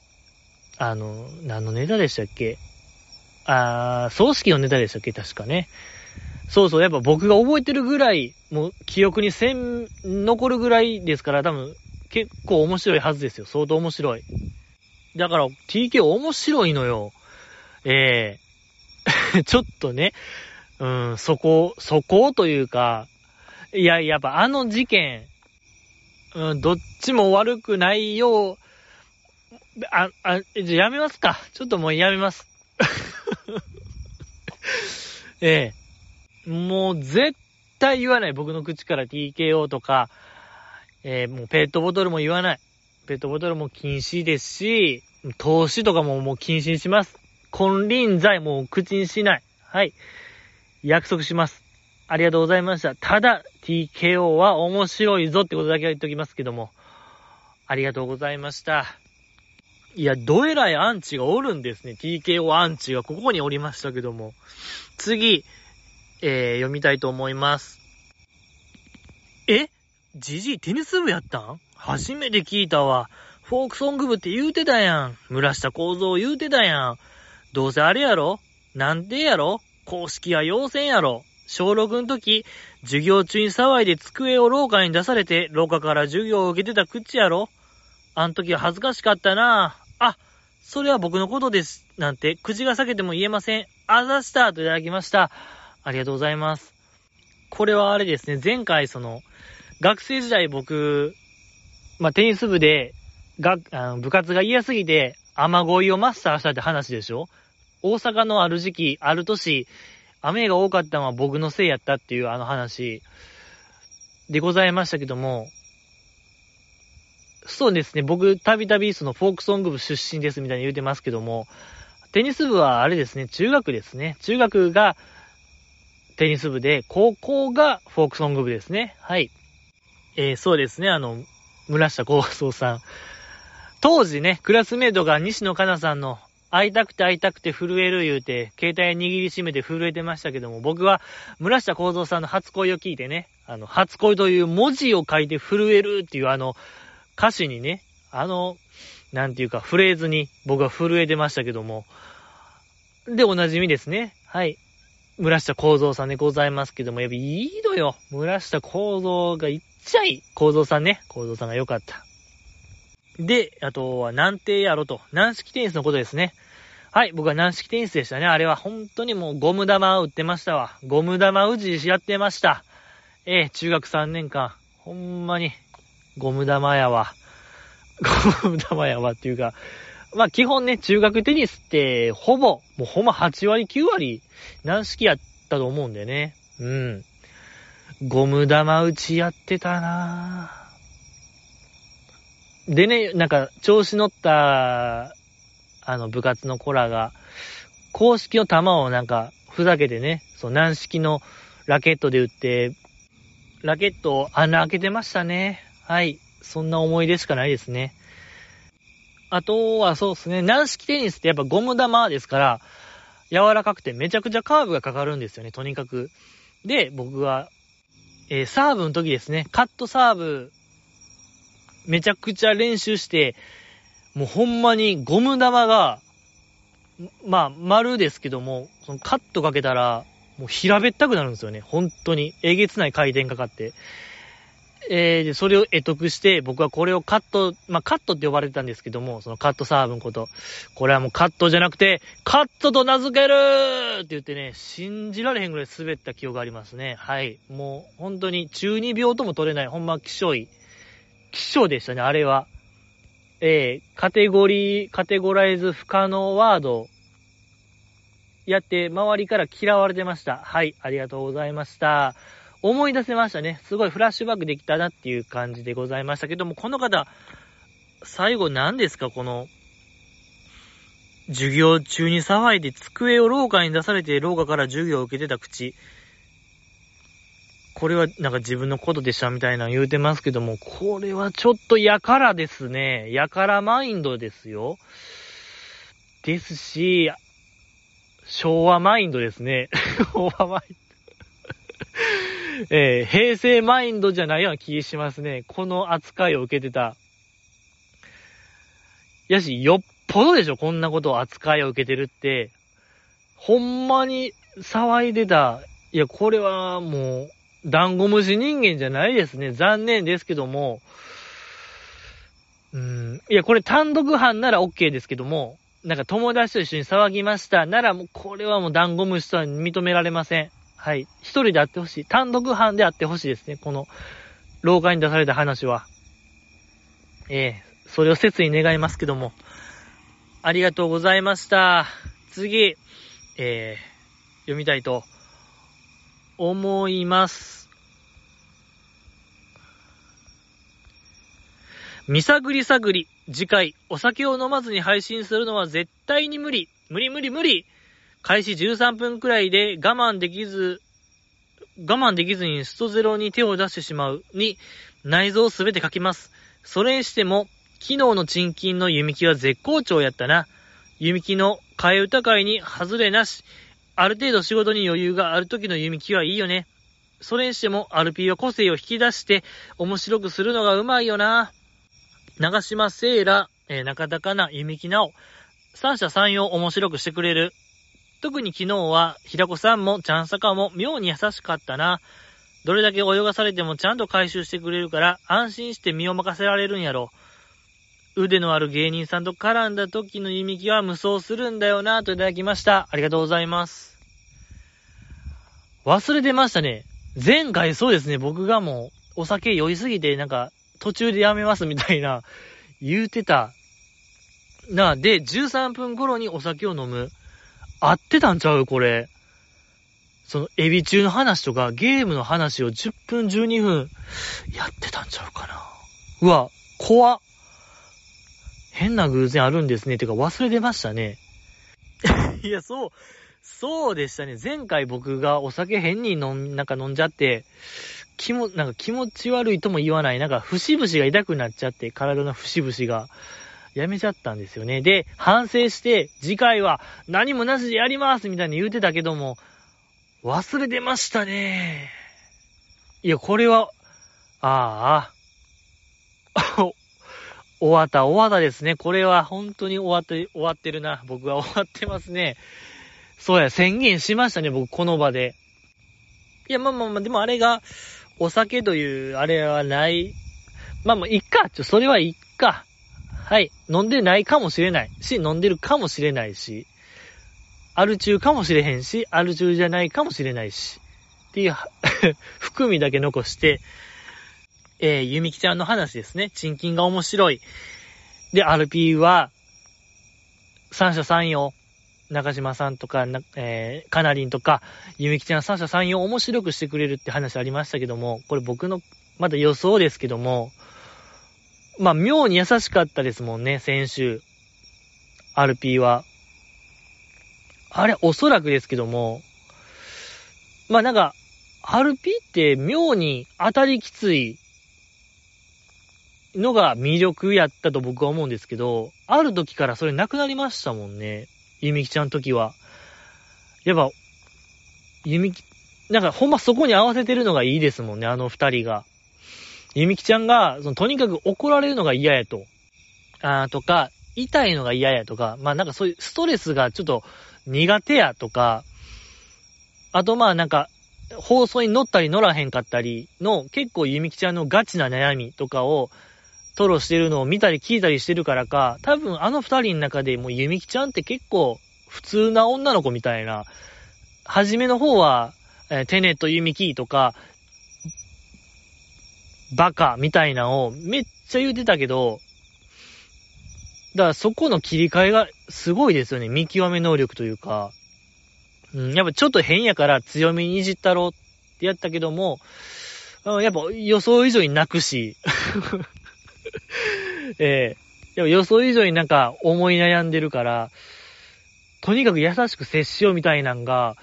あの、何のネタでしたっけ？あー、葬式のネタでしたっけ？確かね。そうそう、やっぱ僕が覚えてるぐらい、もう記憶にせん、残るぐらいですから、多分結構面白いはずですよ。相当面白い。だから TKO 面白いのよ。ええー、(laughs) ちょっとね、うん、そこ、そこというか、いや、やっぱあの事件、うん、どっちも悪くないよう、あ、あ、じゃやめますか。ちょっともうやめます。(laughs) ええもう絶対言わない。僕の口から TKO とか、えー、もうペットボトルも言わない。ペットボトルも禁止ですし、投資とかももう禁止にします。金輪際もう口にしない。はい。約束します。ありがとうございました。ただ、TKO は面白いぞってことだけは言っときますけども。ありがとうございました。いや、どえらいアンチがおるんですね。TKO アンチがここにおりましたけども。次、えー、読みたいと思います。え？ジジイテニス部やったん？初めて聞いたわ。フォークソング部って言うてたやん。村下構造言うてたやん。どうせあれやろ？なんでやろ？公式は要請やろ？小6の時、授業中に騒いで机を廊下に出されて、廊下から授業を受けてた口やろ？あん時は恥ずかしかったなあ、それは僕のことです。なんて、口が裂けても言えません。あざしたといただきました。ありがとうございます。これはあれですね、前回その、学生時代僕、まあ、テニス部で、が、あの部活が嫌すぎて、雨乞いをマスターしたって話でしょ？大阪のある時期、ある年、雨が多かったのは僕のせいやったっていうあの話でございましたけども、そうですね、僕、たびたびそのフォークソング部出身ですみたいに言うてますけども、テニス部はあれですね、中学ですね。中学がテニス部で、高校がフォークソング部ですね。はい。えー、そうですね、あの、村下幸三さん。当時ね、クラスメイトが西野カナさんの会いたくて会いたくて震える言うて、携帯握りしめて震えてましたけども、僕は村下幸三さんの初恋を聞いてね、あの、初恋という文字を書いて震えるっていうあの、歌詞にね、あの、なんていうか、フレーズに僕は震えてましたけども、で、おなじみですね。はい。村下幸三さんでございますけども、やっぱいいのよ。村下幸三がいっちゃい。幸三さんね。幸三さんが良かった。で、あとは軟定やろと。軟式テニスのことですね。はい、僕は軟式テニスでしたね。あれは本当にもうゴム玉を打ってましたわ。ゴム玉打ちやってました。ええ中学3年間。ほんまに、ゴム玉やわ。ゴム玉やわっていうか、まあ基本ね、中学テニスって、ほぼ、もうほんま8割9割、軟式やったと思うんでね。うん。ゴム玉打ちやってたなぁ。でね、なんか、調子乗った、あの、部活の子らが、公式の球をなんか、ふざけてね、そう、軟式のラケットで打って、ラケットを穴開けてましたね。はい。そんな思い出しかないですね。あとはそうですね、軟式テニスってやっぱゴム玉ですから、柔らかくてめちゃくちゃカーブがかかるんですよね、とにかく。で、僕は、えー、サーブの時ですね、カットサーブ、めちゃくちゃ練習して、もうほんまにゴム玉が、まあ、丸ですけども、そのカットかけたら、もう平べったくなるんですよね。本当に。えげつない回転かかって。えー、で、それを得得して、僕はこれをカット、まあ、カットって呼ばれてたんですけども、そのカットサーブのこと。これはもうカットじゃなくて、カットと名付けるって言ってね、信じられへんぐらい滑った記憶がありますね。はい。もう、本当に中二病とも取れない、ほんま希少い、希少でしたね、あれは。えー、カテゴリー、カテゴライズ不可能ワード、やって、周りから嫌われてました。はい、ありがとうございました。思い出せましたね。すごいフラッシュバックできたなっていう感じでございましたけども、この方、最後何ですか？この、授業中に騒いで机を廊下に出されて廊下から授業を受けてた口。これはなんか自分のことでしたみたいな言うてますけども、これはちょっとやからですね。やからマインドですよ。ですし、昭和マインドですね。(laughs) 昭和マインド。えー、平成マインドじゃないような気しますね。この扱いを受けてた。やし、よっぽどでしょ、こんなことを扱いを受けてるって。ほんまに騒いでた。いや、これはもう、ダンゴムシ人間じゃないですね。残念ですけども。うん。いや、これ単独犯なら OK ですけども、なんか友達と一緒に騒ぎました。ならもう、これはもうダンゴムシとは認められません。はい。一人であってほしい。単独犯であってほしいですね。この、廊下に出された話は。ええー、それを切に願いますけども。ありがとうございました。次、えー、読みたいと思います。見探り探り、次回、お酒を飲まずに配信するのは絶対に無理。無理無理無理開始13分くらいで我慢できず、我慢できずにストゼロに手を出してしまうに内臓をすべて書きます。それにしても、昨日の賃金の弓木は絶好調やったな。弓木の替え歌会に外れなし。ある程度仕事に余裕がある時の弓木はいいよね。それにしても、RP は個性を引き出して面白くするのがうまいよな。長島聖羅、えー、中高な弓木直。三者三様面白くしてくれる。特に昨日は、平子さんもちゃんさかも妙に優しかったな。どれだけ泳がされてもちゃんと回収してくれるから、安心して身を任せられるんやろ。腕のある芸人さんと絡んだ時の弓木は無双するんだよな、といただきました。ありがとうございます。忘れてましたね。前回そうですね、僕がもう、お酒酔いすぎて、なんか、途中でやめますみたいな、言うてた。な、で、13分頃にお酒を飲む。合ってたんちゃうこれ。その、エビ中の話とか、ゲームの話を10分、12分、やってたんちゃうかな。うわ、怖っ。変な偶然あるんですね。てか、忘れてましたね。(laughs) いや、そう、そうでしたね。前回僕がお酒変に飲ん、なんか飲んじゃって、気も、なんか気持ち悪いとも言わない、なんか節々が痛くなっちゃって、体の節々が。やめちゃったんですよね。で、反省して、次回は何もなしでやりますみたいに言うてたけども、忘れてましたね。いや、これは、ああ、(laughs) 終わった、終わったですね。これは本当に終わって、終わってるな。僕は終わってますね。そうや、宣言しましたね、僕、この場で。いや、まあまあまあ、でもあれが、お酒という、あれはない。まあまあ、いっか。ちょ、それはいっか。はい。飲んでないかもしれないし、飲んでるかもしれないし、アル中かもしれへんし、アル中じゃないかもしれないし、っていう (laughs) 含みだけ残して、えー、ゆみきちゃんの話ですね。チンキンが面白い。で、RP は、三者三様。中島さんとか、えー、カナリンとか、ゆみきちゃん三者三様面白くしてくれるって話ありましたけども、これ僕の、まだ予想ですけども、まあ、妙に優しかったですもんね、先週。RP は。あれ、おそらくですけども、まあなんか、RP って妙に当たりきついのが魅力やったと僕は思うんですけど、ある時からそれなくなりましたもんね。ゆみきちゃんの時は。やっぱ、ゆみき、なんかほんまそこに合わせてるのがいいですもんね、あの二人が。ゆみきちゃんが、そのとにかく怒られるのが嫌やと。あとか、痛いのが嫌やとか、まあなんかそういうストレスがちょっと苦手やとか、あとまあなんか、放送に乗ったり乗らへんかったりの結構ゆみきちゃんのガチな悩みとかをトロしてるのを見たり聞いたりしてるからか、多分あの二人の中でもうゆみきちゃんって結構普通な女の子みたいな、初めの方は、えー、テネとユミキとか、バカみたいなのをめっちゃ言うてたけど、だからそこの切り替えがすごいですよね。見極め能力というか。うん、やっぱちょっと変やから強めにいじったろってやったけども、やっぱ予想以上に泣くし、(laughs) ええー、予想以上になんか思い悩んでるから、とにかく優しく接しようみたいなんが、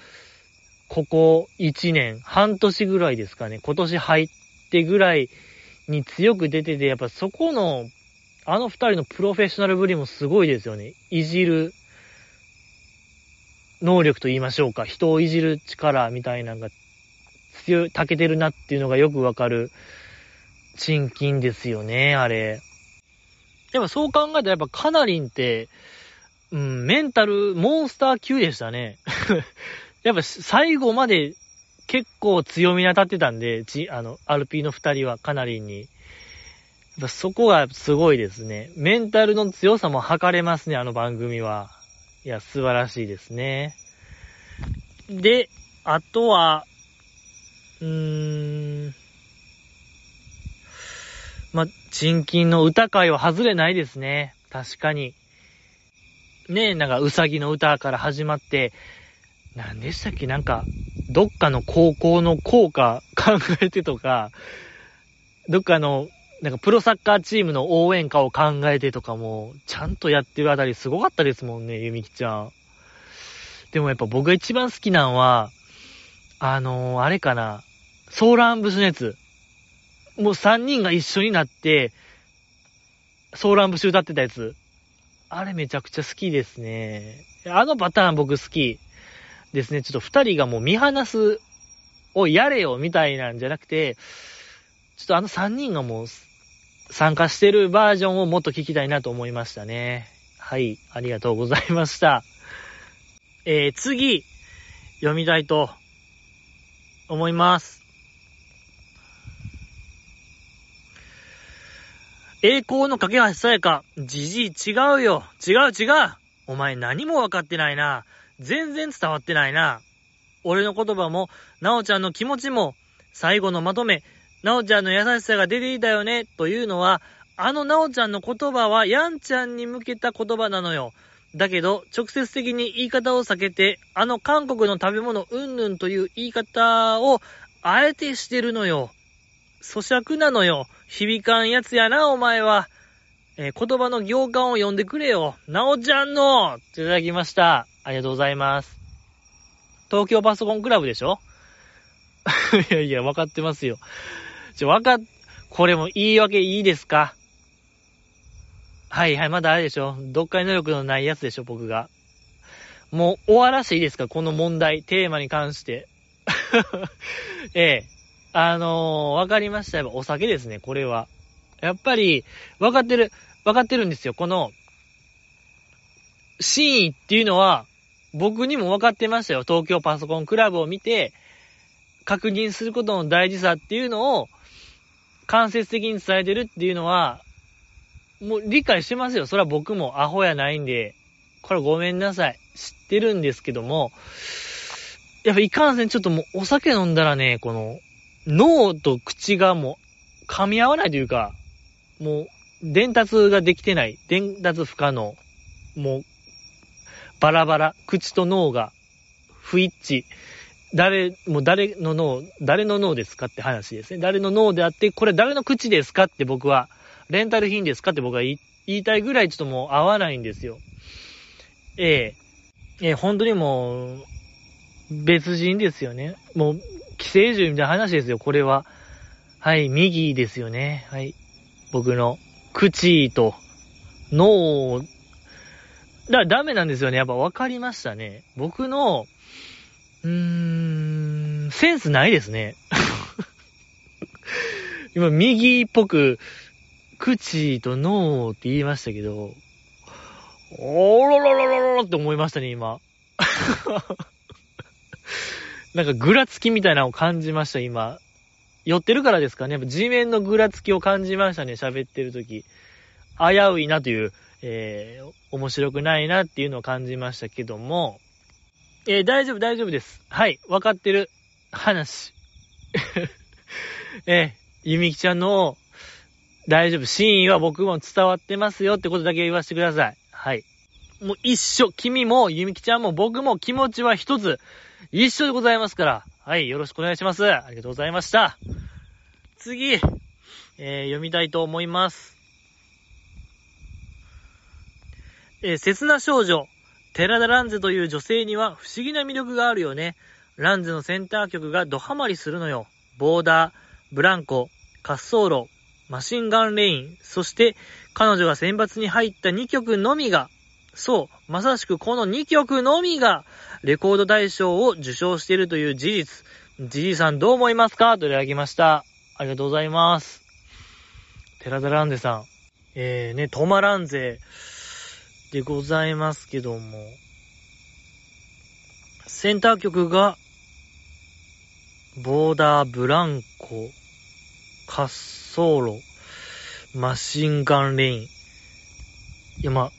ここ1年、半年ぐらいですかね、今年入ってぐらいに強く出てて、やっぱそこの、あの二人のプロフェッショナルぶりもすごいですよね。いじる能力と言いましょうか。人をいじる力みたいなのが強い、たけてるなっていうのがよくわかる。賃金ですよね、あれ。でもそう考えたらやっぱカナリンって、うん、メンタル、モンスター級でしたね。(laughs) やっぱ最後まで結構強みに当たってたんで、ち、あの、RP の二人はカナリンに。やっぱそこがすごいですね。メンタルの強さも測れますね、あの番組は。いや、素晴らしいですね。で、あとは、うーん、賃金の歌会は外れないですね。確かに。ねえ、なんか、うさぎの歌から始まって、何でしたっけ？なんか、どっかの高校の校歌考えてとか、どっかの、なんかプロサッカーチームの応援歌を考えてとかも、ちゃんとやってるあたりすごかったですもんね、ゆみきちゃん。でもやっぱ僕が一番好きなのは、あのー、あれかな、ソーラン節のやつ。もう三人が一緒になって、ソーラン節歌ってたやつ。あれめちゃくちゃ好きですね。あのパターン僕好きですね。ちょっと二人がもう見放すをやれよみたいなんじゃなくて、ちょっとあの三人がもう参加してるバージョンをもっと聞きたいなと思いましたね。はい、ありがとうございました。えー、次、読みたいと思います。栄光の架け橋さやか。じじい違うよ。違う違う。お前何も分かってないな。全然伝わってないな。俺の言葉も、なおちゃんの気持ちも、最後のまとめ、なおちゃんの優しさが出ていたよね、というのは、あのなおちゃんの言葉は、やんちゃんに向けた言葉なのよ。だけど、直接的に言い方を避けて、あの韓国の食べ物うんぬんという言い方を、あえてしてるのよ。咀嚼なのよ。響かんやつやな、お前は。えー、言葉の行間を読んでくれよ。なおちゃんのいただきました。ありがとうございます。東京パソコンクラブでしょ？(laughs) いやいや、わかってますよ。ちょ、わかっ、これも言い訳いいですか？はいはい、まだあれでしょ読解能力のないやつでしょ、僕が。もう終わらしていいですか？この問題、テーマに関して。(laughs) ええ。あのー、わかりましたよ。お酒ですね、これは。やっぱり、わかってる、わかってるんですよ。この、真意っていうのは、僕にも分かってましたよ。東京パソコンクラブを見て、確認することの大事さっていうのを、間接的に伝えてるっていうのは、もう理解してますよ。それは僕もアホやないんで、これごめんなさい。知ってるんですけども、やっぱいかんせんちょっともうお酒飲んだらね、この、脳と口がもう噛み合わないというか、もう伝達ができてない。伝達不可能。もう、バラバラ。口と脳が不一致。誰、もう誰の脳、誰の脳ですかって話ですね。誰の脳であって、これ誰の口ですかって僕は、レンタル品ですかって僕は言いたいぐらいちょっともう合わないんですよ。ええええ、本当にもう、別人ですよね。もう、寄生獣みたいな話ですよ、これは。はい、右ですよね。はい。僕の、口と、脳、だ、ダメなんですよね。やっぱ分かりましたね。僕の、うーん、センスないですね。(laughs) 今、右っぽく、口と脳って言いましたけど、おろろろろろって思いましたね、今。なんかぐらつきみたいなのを感じました、今。寄ってるからですかね。やっぱ地面のぐらつきを感じましたね、喋ってる時。危ういなという、えー、面白くないなっていうのを感じましたけども、えー、大丈夫、大丈夫です。はい、わかってる話。(laughs) えー、ゆみきちゃんの、大丈夫、真意は僕も伝わってますよってことだけ言わせてください。はい。もう一緒、君も、ゆみきちゃんも僕も気持ちは一つ、一緒でございますから。はい、よろしくお願いします。ありがとうございました。次、えー、読みたいと思います。えー、切な少女。寺田ランゼという女性には不思議な魅力があるよね。ランゼのセンター曲がドハマりするのよ。ボーダー、ブランコ、滑走路、マシンガンレイン、そして彼女が選抜に入った2曲のみが、そう、まさしくこの2曲のみがレコード大賞を受賞しているという事実。じじさんどう思いますか？といただきました。ありがとうございます。寺田ランゼさん。えーね、トマランゼ。でございますけども、センター曲が、ボーダー、ブランコ、滑走路、マシンガンレイン。いや、まあ、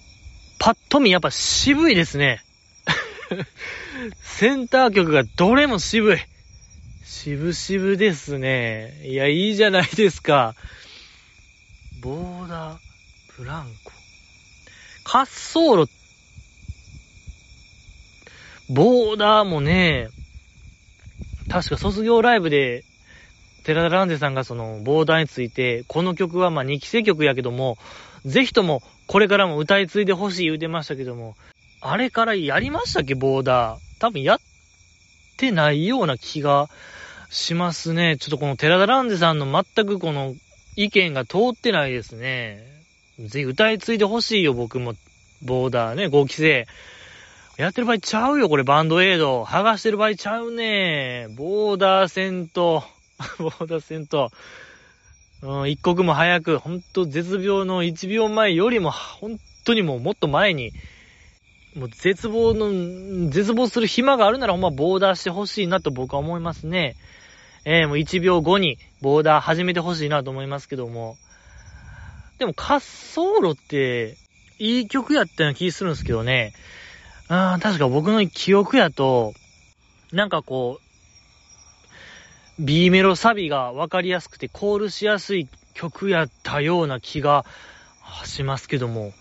パッと見やっぱ渋いですね。(laughs) センター曲がどれも渋い。渋々ですね。いや、いいじゃないですか。ボーダー、ブランコ。滑走路、ボーダーもね、確か卒業ライブで、寺田ランゼさんがその、ボーダーについて、この曲はまあ2期生曲やけども、ぜひともこれからも歌い継いでほしい言うてましたけども、あれからやりましたっけ、ボーダー。多分やってないような気がしますね。ちょっとこの寺田ランゼさんの全くこの意見が通ってないですね。ぜひ歌い継いでほしいよ、僕も。ボーダーね、5期生。やってる場合ちゃうよ、これ、バンドエイド。剥がしてる場合ちゃうね。ボーダー戦と、(laughs) ボーダー戦と、一刻も早く、ほんと絶病の1秒前よりも、本当にもうもっと前に、もう絶望の、絶望する暇があるならほんまボーダーしてほしいなと僕は思いますね。えー、もう1秒後にボーダー始めてほしいなと思いますけども。でも滑走路って、いい曲やったような気するんですけどね。あ確か僕の記憶やと、なんかこう、B メロサビがわかりやすくてコールしやすい曲やったような気がしますけども。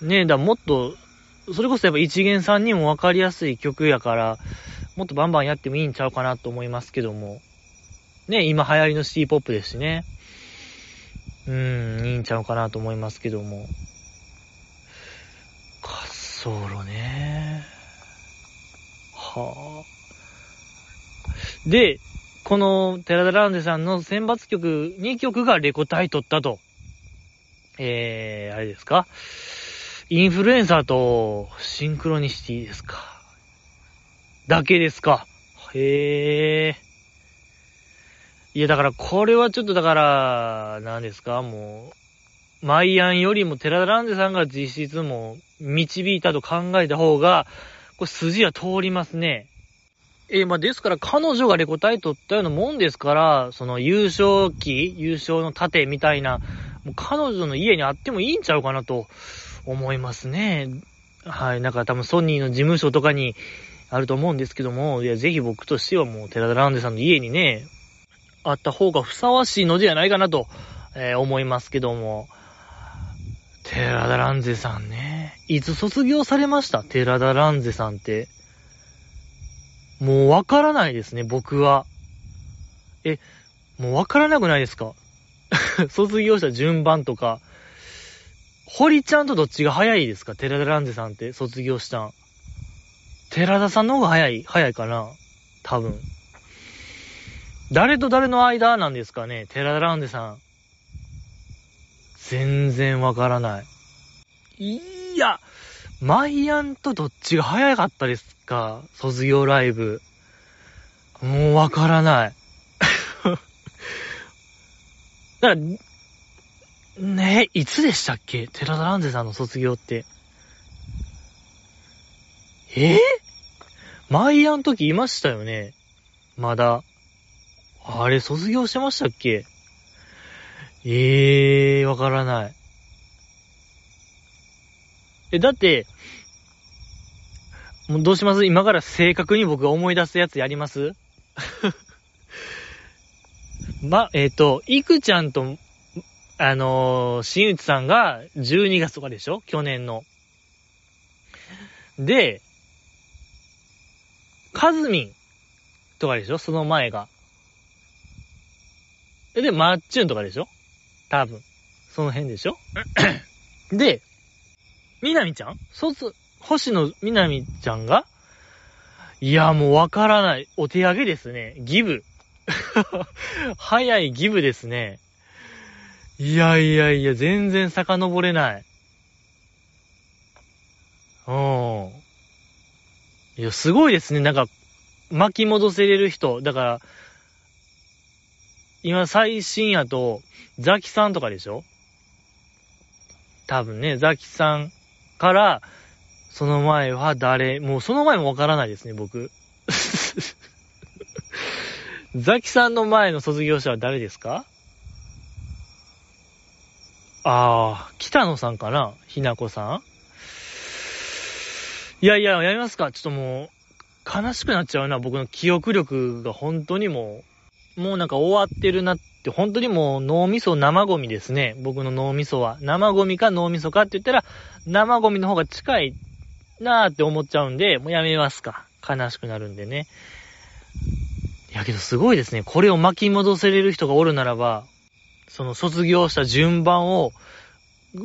ねえ、だもっと、それこそやっぱ一元さんにもわかりやすい曲やから、もっとバンバンやってもいいんちゃうかなと思いますけども。ね今流行りのシティポップですしね。うん、いいんちゃうかなと思いますけども。滑走路ね。はあ。で、この寺田ランデさんの選抜曲2曲がレコ大取ったと。えー、あれですか？インフルエンサーとシンクロニシティですか？だけですか？へえ。いや、だからこれはちょっとだから、何ですか？もう、マイアンよりも寺田ランデさんが実質も導いたと考えた方が、これ筋は通りますね。えー、まあ、ですから彼女がレコ大取ったようなもんですから、その優勝期、優勝の盾みたいな、もう彼女の家にあってもいいんちゃうかなと思いますね。はい。なんか多分ソニーの事務所とかにあると思うんですけども、いや、ぜひ僕としてはもう寺田ランデさんの家にね、あった方がふさわしいのではないかなと、えー、思いますけども。寺田ランゼさんね。いつ卒業されました？寺田ランゼさんって。もうわからないですね、僕は。え、もうわからなくないですか？(laughs) 卒業した順番とか。堀ちゃんとどっちが早いですか？寺田ランゼさんって卒業したん。寺田さんの方が早い、早いかな多分。誰と誰の間なんですかね寺田ランデさん。全然わからない。い、マイアンとどっちが早かったですか？卒業ライブ。もうわからない。(laughs) だから、ねえ、いつでしたっけ？寺田ランデさんの卒業って。え？ー、マイアン時いましたよね？まだ。あれ、卒業してましたっけ？ええー、わからない。え、だって、もうどうします？今から正確に僕が思い出すやつやります？(laughs) ま、えっ、ー、と、いくちゃんと、あのー、新内さんが12月とかでしょ？去年の。で、かずみんとかでしょ？その前が。え、で、マッチュンとかでしょ？多分。その辺でしょ？(laughs) で、みなみちゃん？卒、星野みなみちゃんが？いや、もうわからない。お手上げですね。ギブ。(laughs) 早いギブですね。いやいやいや、全然遡れない。うん。いや、すごいですね。なんか、巻き戻せれる人。だから、今最新やと、ザキさんとかでしょ？多分ね、ザキさんから、その前は誰、もうその前もわからないですね、僕。(laughs) ザキさんの前の卒業者は誰ですか？ああ、北野さんかなひなこさん。いやいや、やりますか。ちょっともう、悲しくなっちゃうな、僕の記憶力が本当にもう、もうなんか終わってるなっって、本当にもう脳みそ生ゴミですね。僕の脳みそは。生ゴミか脳みそかって言ったら、生ゴミの方が近いなーって思っちゃうんで、もうやめますか。悲しくなるんでね。いやけどすごいですね。これを巻き戻せれる人がおるならば、その卒業した順番を、ぐ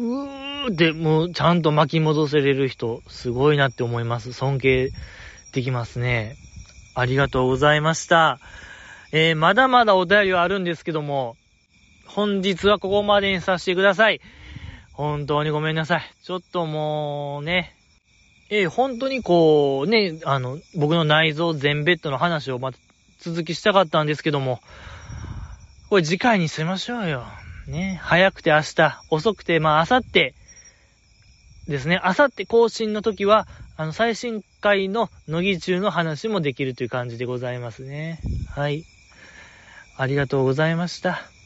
ーってもうちゃんと巻き戻せれる人、すごいなって思います。尊敬できますね。ありがとうございました。えー、まだまだお便りはあるんですけども、本日はここまでにさせてください。本当にごめんなさい。ちょっともうね、えー、本当にこう、ね、あの、僕の内臓全ベッドの話をまた続きしたかったんですけども、これ次回にしましょうよ。ね、早くて明日、遅くてまあ明後日ですね。明後日更新の時は、あの、最新回の乃木中の話もできるという感じでございますね。はい。ありがとうございました。